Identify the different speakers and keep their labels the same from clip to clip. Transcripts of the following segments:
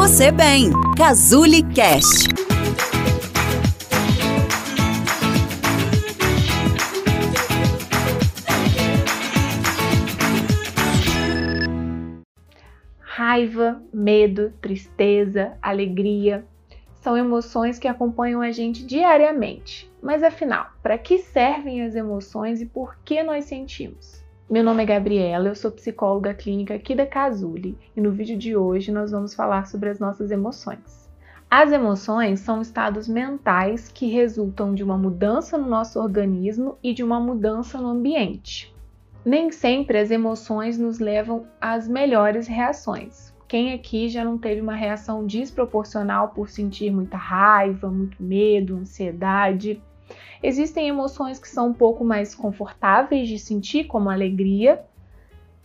Speaker 1: você bem. Cazuli Cast.
Speaker 2: Raiva, medo, tristeza, alegria são emoções que acompanham a gente diariamente. Mas afinal, para que servem as emoções e por que nós sentimos? Meu nome é Gabriela, eu sou psicóloga clínica aqui da Casuli e no vídeo de hoje nós vamos falar sobre as nossas emoções. As emoções são estados mentais que resultam de uma mudança no nosso organismo e de uma mudança no ambiente. Nem sempre as emoções nos levam às melhores reações. Quem aqui já não teve uma reação desproporcional por sentir muita raiva, muito medo, ansiedade? Existem emoções que são um pouco mais confortáveis de sentir, como alegria,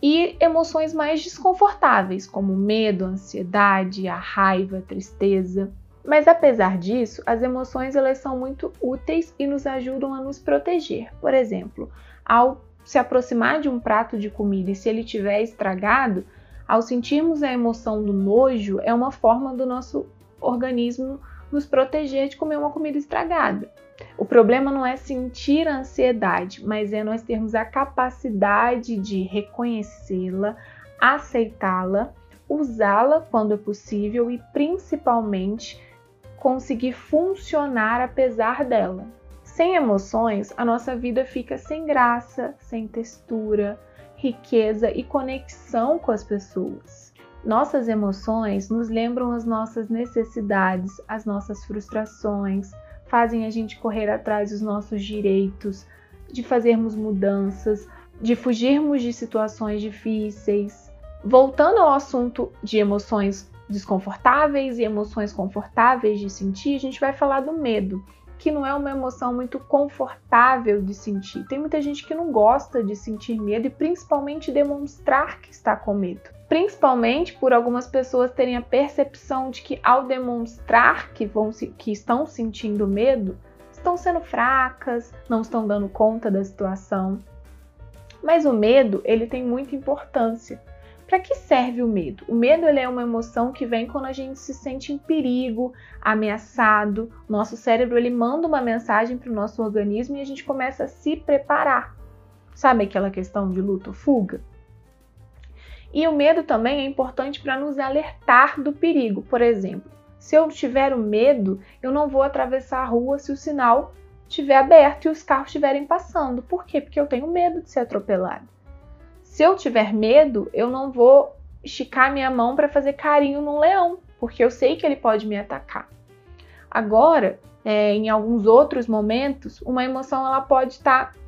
Speaker 2: e emoções mais desconfortáveis, como medo, ansiedade, a raiva, a tristeza. Mas apesar disso, as emoções elas são muito úteis e nos ajudam a nos proteger. Por exemplo, ao se aproximar de um prato de comida e se ele tiver estragado, ao sentirmos a emoção do nojo, é uma forma do nosso organismo nos proteger de comer uma comida estragada. O problema não é sentir a ansiedade, mas é nós termos a capacidade de reconhecê-la, aceitá-la, usá-la quando é possível e principalmente conseguir funcionar apesar dela. Sem emoções, a nossa vida fica sem graça, sem textura, riqueza e conexão com as pessoas. Nossas emoções nos lembram as nossas necessidades, as nossas frustrações, fazem a gente correr atrás dos nossos direitos, de fazermos mudanças, de fugirmos de situações difíceis. Voltando ao assunto de emoções desconfortáveis e emoções confortáveis de sentir, a gente vai falar do medo, que não é uma emoção muito confortável de sentir. Tem muita gente que não gosta de sentir medo e principalmente demonstrar que está com medo principalmente por algumas pessoas terem a percepção de que ao demonstrar que, vão, que estão sentindo medo, estão sendo fracas, não estão dando conta da situação. Mas o medo, ele tem muita importância. Para que serve o medo? O medo ele é uma emoção que vem quando a gente se sente em perigo, ameaçado. Nosso cérebro ele manda uma mensagem para o nosso organismo e a gente começa a se preparar. Sabe aquela questão de luta ou fuga? E o medo também é importante para nos alertar do perigo. Por exemplo, se eu tiver o medo, eu não vou atravessar a rua se o sinal estiver aberto e os carros estiverem passando. Por quê? Porque eu tenho medo de ser atropelado. Se eu tiver medo, eu não vou esticar minha mão para fazer carinho num leão, porque eu sei que ele pode me atacar. Agora, é, em alguns outros momentos, uma emoção ela pode estar tá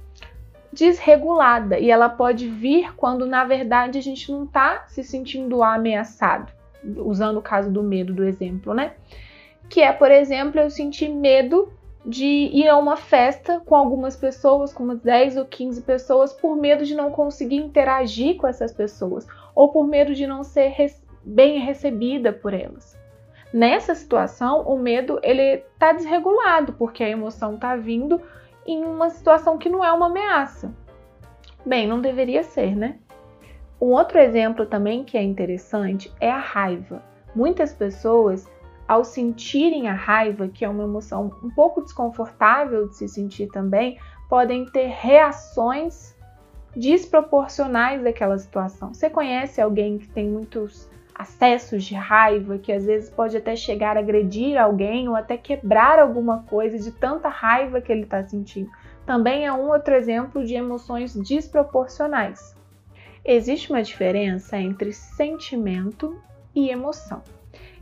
Speaker 2: desregulada e ela pode vir quando na verdade a gente não está se sentindo ameaçado, usando o caso do medo do exemplo, né? Que é, por exemplo, eu sentir medo de ir a uma festa com algumas pessoas, com umas 10 ou 15 pessoas, por medo de não conseguir interagir com essas pessoas ou por medo de não ser bem recebida por elas. Nessa situação, o medo ele está desregulado porque a emoção está vindo em uma situação que não é uma ameaça. Bem, não deveria ser, né? Um outro exemplo também que é interessante é a raiva. Muitas pessoas, ao sentirem a raiva, que é uma emoção um pouco desconfortável de se sentir também, podem ter reações desproporcionais daquela situação. Você conhece alguém que tem muitos acessos de raiva, que às vezes pode até chegar a agredir alguém ou até quebrar alguma coisa de tanta raiva que ele está sentindo. Também é um outro exemplo de emoções desproporcionais. Existe uma diferença entre sentimento e emoção.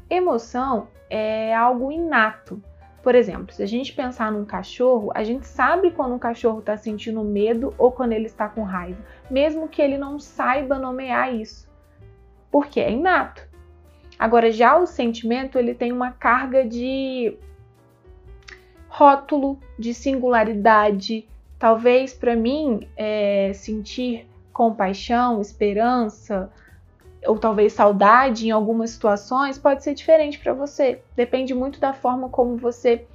Speaker 2: Emoção é algo inato. Por exemplo, se a gente pensar num cachorro, a gente sabe quando um cachorro está sentindo medo ou quando ele está com raiva, mesmo que ele não saiba nomear isso porque é inato. Agora, já o sentimento, ele tem uma carga de rótulo, de singularidade. Talvez para mim, é, sentir compaixão, esperança, ou talvez saudade em algumas situações pode ser diferente para você. Depende muito da forma como você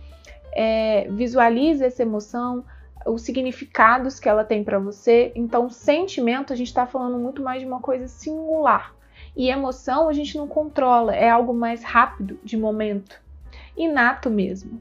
Speaker 2: é, visualiza essa emoção, os significados que ela tem para você. Então, sentimento, a gente está falando muito mais de uma coisa singular. E emoção a gente não controla, é algo mais rápido, de momento, inato mesmo.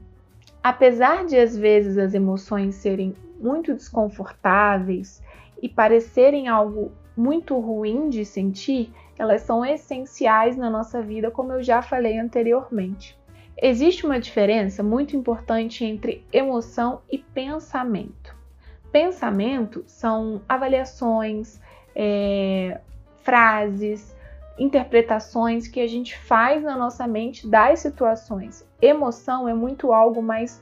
Speaker 2: Apesar de às vezes as emoções serem muito desconfortáveis e parecerem algo muito ruim de sentir, elas são essenciais na nossa vida, como eu já falei anteriormente. Existe uma diferença muito importante entre emoção e pensamento. Pensamento são avaliações, é, frases, interpretações que a gente faz na nossa mente das situações. Emoção é muito algo mais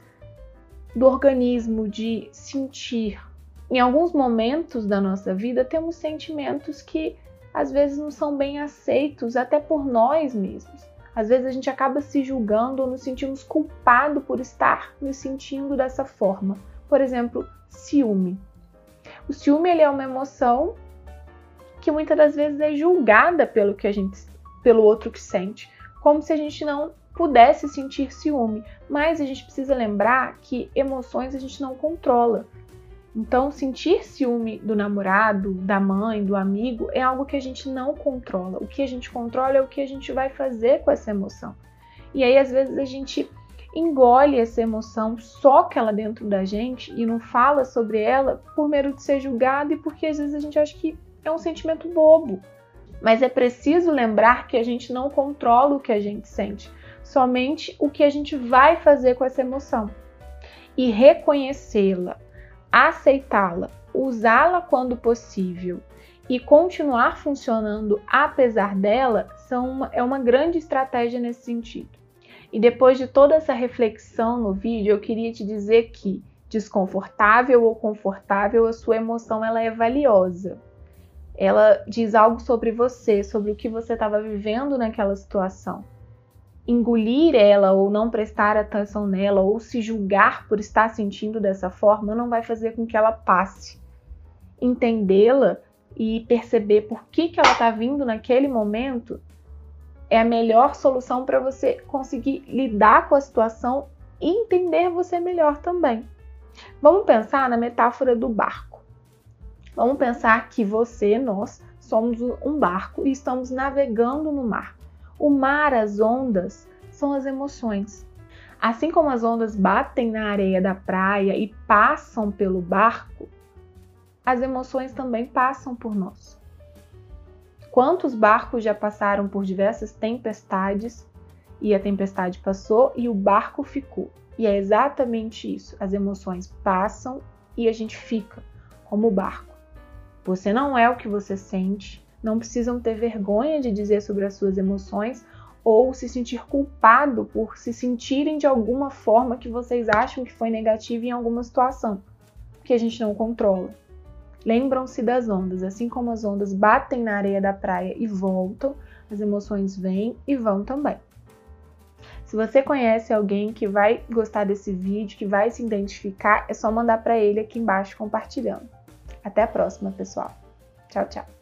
Speaker 2: do organismo, de sentir. Em alguns momentos da nossa vida, temos sentimentos que às vezes não são bem aceitos, até por nós mesmos. Às vezes a gente acaba se julgando ou nos sentimos culpado por estar nos sentindo dessa forma. Por exemplo, ciúme. O ciúme ele é uma emoção que muitas das vezes é julgada pelo que a gente, pelo outro que sente, como se a gente não pudesse sentir ciúme. Mas a gente precisa lembrar que emoções a gente não controla. Então, sentir ciúme do namorado, da mãe, do amigo é algo que a gente não controla. O que a gente controla é o que a gente vai fazer com essa emoção. E aí, às vezes, a gente engole essa emoção, soca ela dentro da gente e não fala sobre ela por medo de ser julgado e porque às vezes a gente acha que é um sentimento bobo. Mas é preciso lembrar que a gente não controla o que a gente sente, somente o que a gente vai fazer com essa emoção. E reconhecê-la, aceitá-la, usá-la quando possível e continuar funcionando apesar dela uma, é uma grande estratégia nesse sentido. E depois de toda essa reflexão no vídeo, eu queria te dizer que desconfortável ou confortável, a sua emoção ela é valiosa ela diz algo sobre você, sobre o que você estava vivendo naquela situação. Engolir ela ou não prestar atenção nela ou se julgar por estar sentindo dessa forma não vai fazer com que ela passe. Entendê-la e perceber por que, que ela está vindo naquele momento é a melhor solução para você conseguir lidar com a situação e entender você melhor também. Vamos pensar na metáfora do barco. Vamos pensar que você, nós, somos um barco e estamos navegando no mar. O mar, as ondas, são as emoções. Assim como as ondas batem na areia da praia e passam pelo barco, as emoções também passam por nós. Quantos barcos já passaram por diversas tempestades e a tempestade passou e o barco ficou? E é exatamente isso. As emoções passam e a gente fica como o barco. Você não é o que você sente, não precisam ter vergonha de dizer sobre as suas emoções ou se sentir culpado por se sentirem de alguma forma que vocês acham que foi negativa em alguma situação, que a gente não controla. Lembram-se das ondas, assim como as ondas batem na areia da praia e voltam, as emoções vêm e vão também. Se você conhece alguém que vai gostar desse vídeo, que vai se identificar, é só mandar para ele aqui embaixo compartilhando. Até a próxima, pessoal. Tchau, tchau.